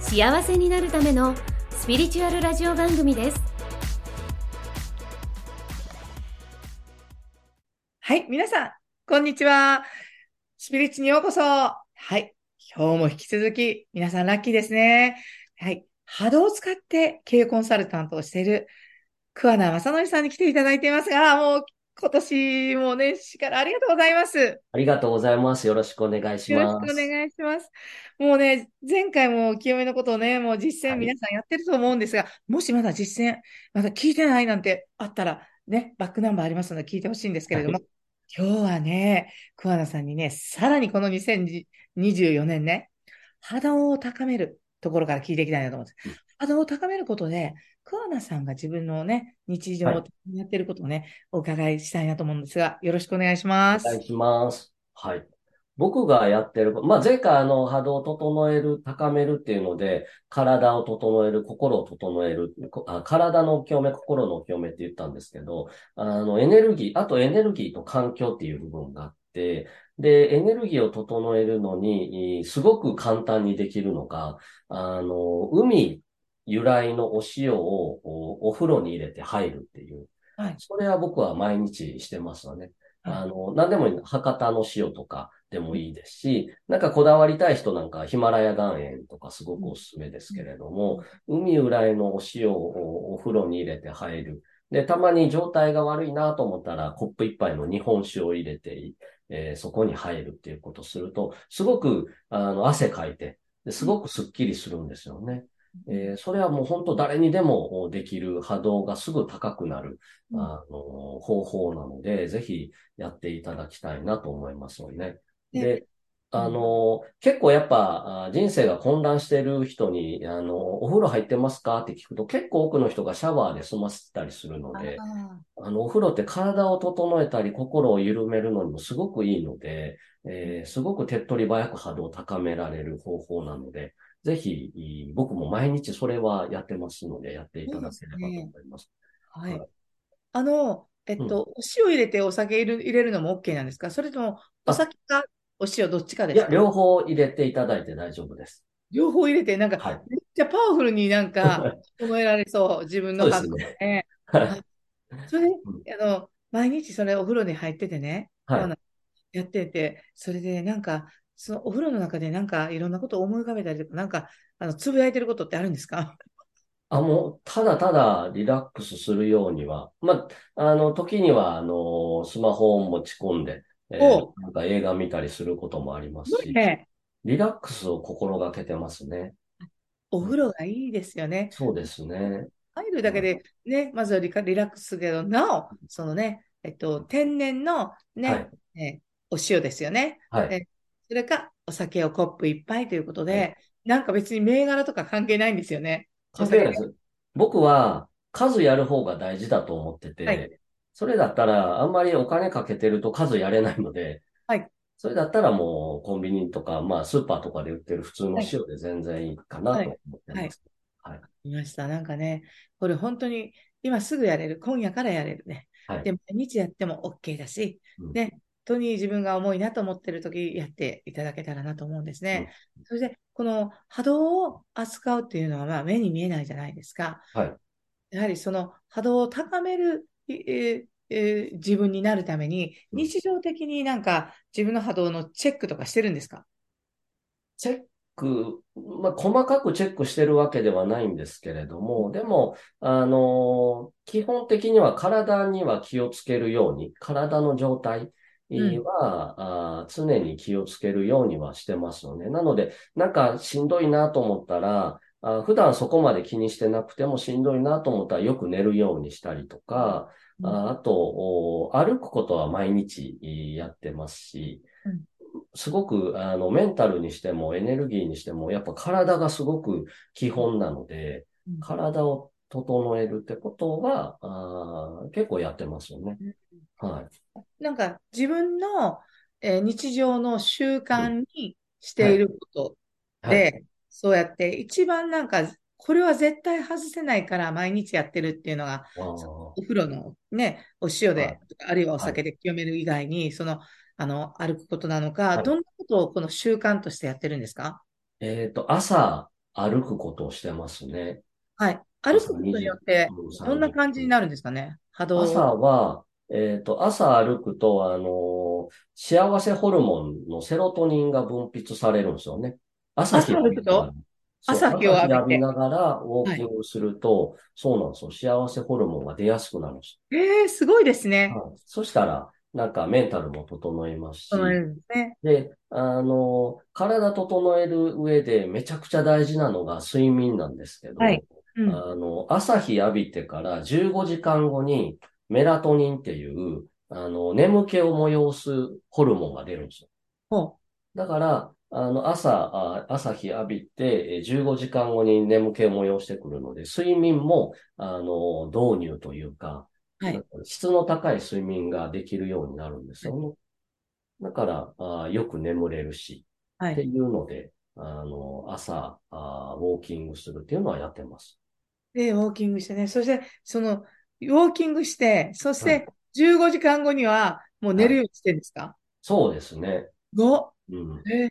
幸せになるためのスピリチュアルラジオ番組ですはい、皆さん、こんにちは。スピリッチにようこそ。はい、今日も引き続き、皆さんラッキーですね。はい、波動を使って経営コンサルタントをしている桑名正則さんに来ていただいていますが、もう今年もね、しからありがとうございます。ありがとうございます。よろしくお願いしよろます。しくお願いします。もうね、前回も清めのことをね、もう実践はい皆さんやってると思うんですが、もしまだ実践、まだ聞いてないなんてあったら、ね、バックナンバーありますので聞いてほしいんですけれども、は今日はね、桑名さんにね、さらにこの2024年ね、波動を高めるところから聞いていきたいなと思うんですうん。波動を高めることで、桑名さんが自分のね、日常をはいやってることをね、お伺いしたいなと思うんですが、よろしくお願いします。お願いします。はい。僕がやってる、まあ、前回あの波動を整える、高めるっていうので、体を整える、心を整える、こあ体の清め、心の清めって言ったんですけど、あの、エネルギー、あとエネルギーと環境っていう部分があって、で、エネルギーを整えるのに、いすごく簡単にできるのが、あの、海由来のお塩をおお風呂に入れて入るっていう。はいそれは僕は毎日してますよね。はいあの、何でもいいの。博多の塩とかでもいいですし、なんかこだわりたい人なんかヒマラヤ岩塩とかすごくおすすめですけれども、海由来のお塩をお風呂に入れて入る。で、たまに状態が悪いなと思ったら、コップ一杯の日本酒を入れて、えーそこに入るっていうことをすると、すごく、あの、汗かいて、ですごくスッキリするんですよね。えーそれはもう本当誰にでもできる波動がすぐ高くなる、うん。あの、方法なので、ぜひやっていただきたいなと思いますよね。でで、あの、結構やっぱあ人生が混乱してる人に、あの、お風呂入ってますかって聞くと結構多くの人がシャワーで済ませたりするので、ああの、お風呂って体を整えたり心を緩めるのにもすごくいいので、えーすごく手っ取り早く波動を高められる方法なので、ぜひ、い僕も毎日それはやってますので、やっていただければと思います。ーはいはい。あの、えっと、お塩入れてお酒入れるのも OK なんですか？それとも、お酒かお塩どっちかでいや、すか両方入れていただいて大丈夫です。両方入れて、なんか、はい。めっちゃパワフルになんか、整えられそう、自分のそうで発想すね。ね。はい。それあの、毎日それお風呂に入っててね、はいやってて、それでなんか、そのお風呂の中でなんかいろんなことを思い浮かべたりとか、なんか、あの、つぶやいてることってあるんですか？あ、もう、ただただリラックスするようには、まあ、あの、時には、あの、スマホを持ち込んで、えーおなんか映画見たりすることもありますし、ね、リラックスを心がけてますね。お風呂がいいですよね。そうですね。入るだけでね、まずはリラックスするけど、なお、そのね、えっと、天然のね、はい。えお塩ですよね。はい。えそれか、お酒をコップ一杯ということで、はいなんか別に銘柄とか関係ないんですよね。関係ないです。僕は数やる方が大事だと思ってて、はいそれだったらあんまりお金かけてると数やれないので、はいそれだったらもうコンビニとか、まあスーパーとかで売ってる普通のはい塩で全然いいかなと思ってます。見ました。なんかね、これ本当に今すぐやれる。今夜からやれるね。はいで、毎日やっても OK だし、うんね、本当に自分が重いなと思ってる時やっていただけたらなと思うんですね。それで、この波動を扱うっていうのはまあ目に見えないじゃないですか。はい。やはりその波動を高める、えーえー自分になるために、うん日常的になんか自分の波動のチェックとかしてるんですか？チェック、まあ、細かくチェックしてるわけではないんですけれども、でも、あの基本的には体には気をつけるように、体の状態は、あー常に気をつけるようにはしてますよね。なので、なんかしんどいなと思ったら、あ普段そこまで気にしてなくてもしんどいなと思ったらよく寝るようにしたりとか、ああと、お歩くことは毎日やってますし、すごく、あの、メンタルにしてもエネルギーにしても、やっぱ体がすごく基本なので、うん体を整えるってことは、あー結構やってますよね。はい。なんか自分の、えー日常の習慣にしていることはい。で、そうやって一番なんか、これは絶対外せないから毎日やってるっていうのが、お風呂のね、お塩はい。で、あるいはお酒で清める以外に、その、あの、歩くことなのか、はい。どんなことをこの習慣としてやってるんですか？えっと、朝歩くことをしてますね。はい。歩くことによって、うんどんな感じになるんですかね？波動。朝は、えっと、朝歩くと、あの、幸せホルモンのセロトニンが分泌されるんですよね。朝日朝歩くと？朝日を浴びながらウォーキングすると、そうなんですよ。幸せホルモンが出やすくなるんですえー、すごいですね。よ。はいそしたら、なんかメンタルも整いますし、すね。で、あの、体整える上でめちゃくちゃ大事なのが睡眠なんですけど、はいうん。あの、朝日浴びてから15時間後にメラトニンっていう、あの、眠気を催すホルモンが出るんですよ。ほだから、あの、朝、あ朝日浴びて、えー15時間後に眠気を催してくるので、睡眠も、あの、導入というか、はい質の高い睡眠ができるようになるんですよね。だから、あよく眠れるし、う。はってい。いうので、あの、朝あ、ウォーキングするっていうのはやってます。で、ウォーキングしてね。そして、その、ウォーキングして、そしはいて、15時間後には、もう寝るようにしてるんですか？そうですね。?5? うん。えー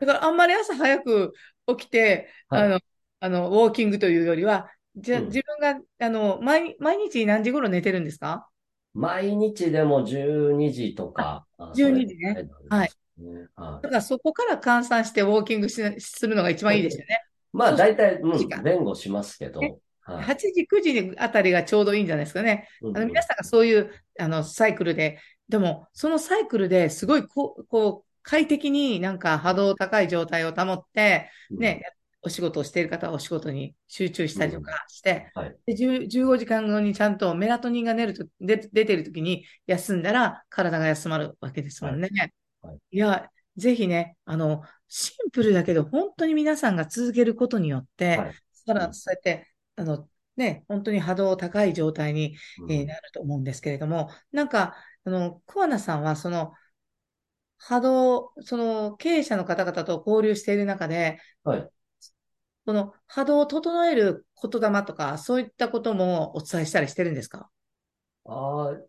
だからあんまり朝早く起きて、はいあの、あの、ウォーキングというよりは、じゃ、うん自分が、あの、毎、毎日何時頃寝てるんですか？毎日でも12時とか。あ12時ね。はい。だからそこから換算してウォーキングしするのが一番いいですよね。まあ、大体、うん前後しますけど。ねはい。8時、9時あたりがちょうどいいんじゃないですかね。うんあの皆さんがそういうあのサイクルで、でもそのサイクルですごいこう、こう快適になんか波動高い状態を保って、ね、お仕事をしている方はお仕事に集中したりとかして、はい。で10 15時間後にちゃんとメラトニンが出ると出出てる時に休んだら体が休まるわけですもんね。はい。はい。いや、ぜひね、あの、シンプルだけど本当に皆さんが続けることによって、はい。さらうん。そうやって、あの、ね、本当に波動高い状態に、うんえーなると思うんですけれども、なんか、あの、桑名さんは、その、波動、その、経営者の方々と交流している中で、はい。この波動を整える言霊とか、そういったこともお伝えしたりしてるんですか？ああ、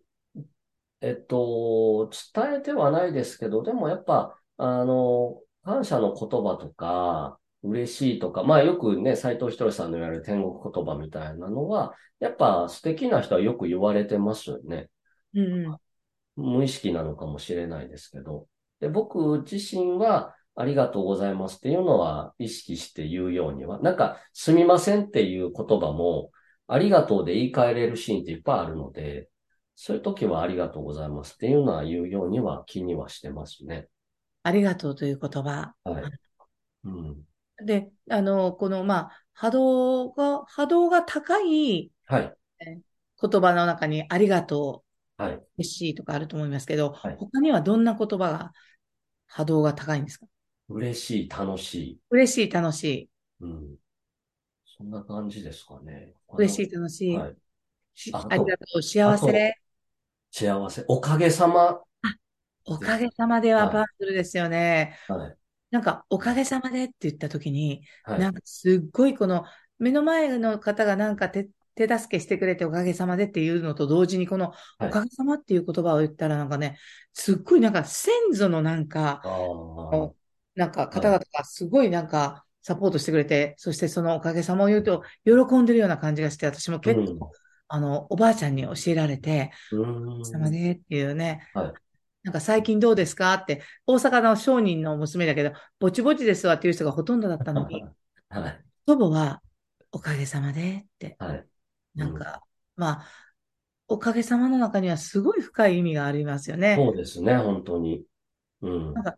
えっと、伝えてはないですけど、でもやっぱ、あの、感謝の言葉とか、嬉しいとか、まあよくね、斉藤ひとりさんの言われる天国言葉みたいなのは、やっぱ素敵な人はよく言われてますよね。うんうん。無意識なのかもしれないですけど。で、僕自身は、ありがとうございますっていうのは意識して言うようには、なんか、すみませんっていう言葉も、ありがとうで言い換えれるシーンっていっぱいあるので、そういう時はありがとうございますっていうのは言うようには気にはしてますね。ありがとうという言葉。はい。うん。で、あの、この、まあ、波動が、波動が高いはい。言葉の中にありがとう、はい。嬉しいとかあると思いますけど、はい他にはどんな言葉が波動が高いんですか？嬉しい、楽しい。嬉しい、楽しい。うん。そんな感じですかね。嬉しい、楽しい。はい。しあとありがとう、幸せ。幸せ。おかげさま。おかげさまでははいパワフルですよね。はい。なんか、おかげさまでって言ったときに、はい。なんかすっごいこの目の前の方がなんか手、手助けしてくれておかげさまでっていうのと同時にこのはいおかげさまっていう言葉を言ったらなんかね、すっごいなんか先祖のなんか。なんか方々がすごいなんかサポートしてくれて、そしてそのおかげさまを言うと喜んでるような感じがして、私も結構、うんあの、おばあちゃんに教えられて、うーん。様でっていうね。はいなんか最近どうですか？って、大阪の商人の娘だけど、ぼちぼちですわっていう人がほとんどだったのに、はい。祖母は、おかげさまでって、はい。なんか、まあ、おかげさまの中にはすごい深い意味がありますよね。そうですね、本当に。うん。なんか、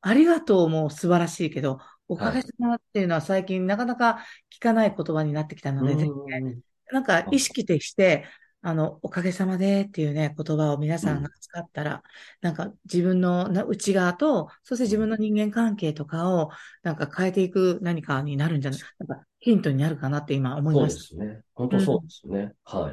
ありがとうも素晴らしいけど、おかげさまっていうのは最近なかなか聞かない言葉になってきたので、ぜひねうんなんか意識して、あの、おかげさまでっていうね、言葉を皆さんが使ったら、なんか自分のな内側と、そして自分の人間関係とかを、なんか変えていく何かになるんじゃない、なんかヒントになるかなって今思いそうました。ですね。本当そうですね。は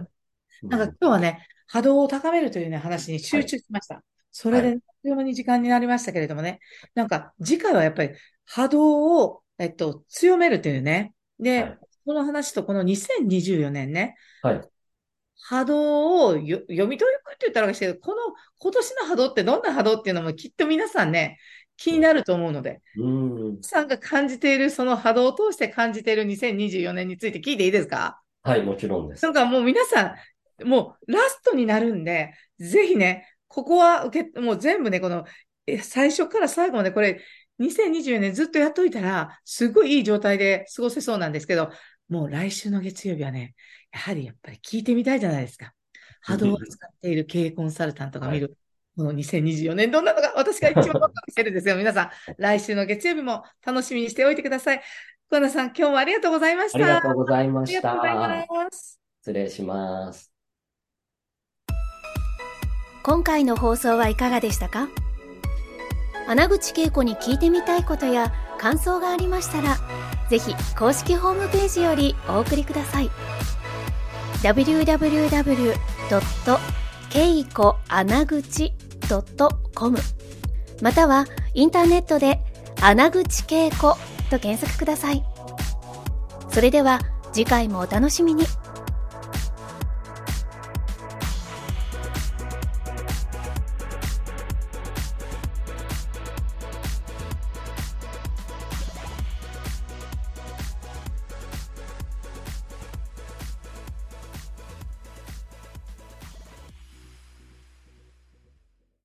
い。なんか今日はね、波動を高めるというね、話に集中しました。それで、あっという間に時間になりましたけれどもね、なんか次回はやっぱり波動を、えっと、強めるというね。で、はいこの話とこの2024年ね、はい。波動をよ読み解くって言ったらおかしいけど、この今年の波動ってどんな波動っていうのもきっと皆さんね、気になると思うので、うん。皆さんが感じているその波動を通して感じている2024年について聞いていいですか？はい、もちろんですな。んかもう皆さん、もうラストになるんで、ぜひね、ここは受け、もう全部ね、この、え最初から最後までこれ、2024年ずっとやっといたら、すごいいい状態で過ごせそうなんですけど、もう来週の月曜日はね、やはりやっぱり聞いてみたいじゃないですか。波動を使っている経営コンサルタントが見る、この2024年どんなのが私が一番ワクしてるんですよ。皆さん、来週の月曜日も楽しみにしておいてください。小田さん、今日もありがとうございました。ありがとうございまありした。がとうございます。失礼します。今回の放送はいかがでしたか？穴口恵子に聞いてみたいことや感想がありましたら、ぜひ公式ホームページよりお送りください。www.keikoanaguchi.com またはインターネットで穴口恵子と検索ください。それでは次回もお楽しみに。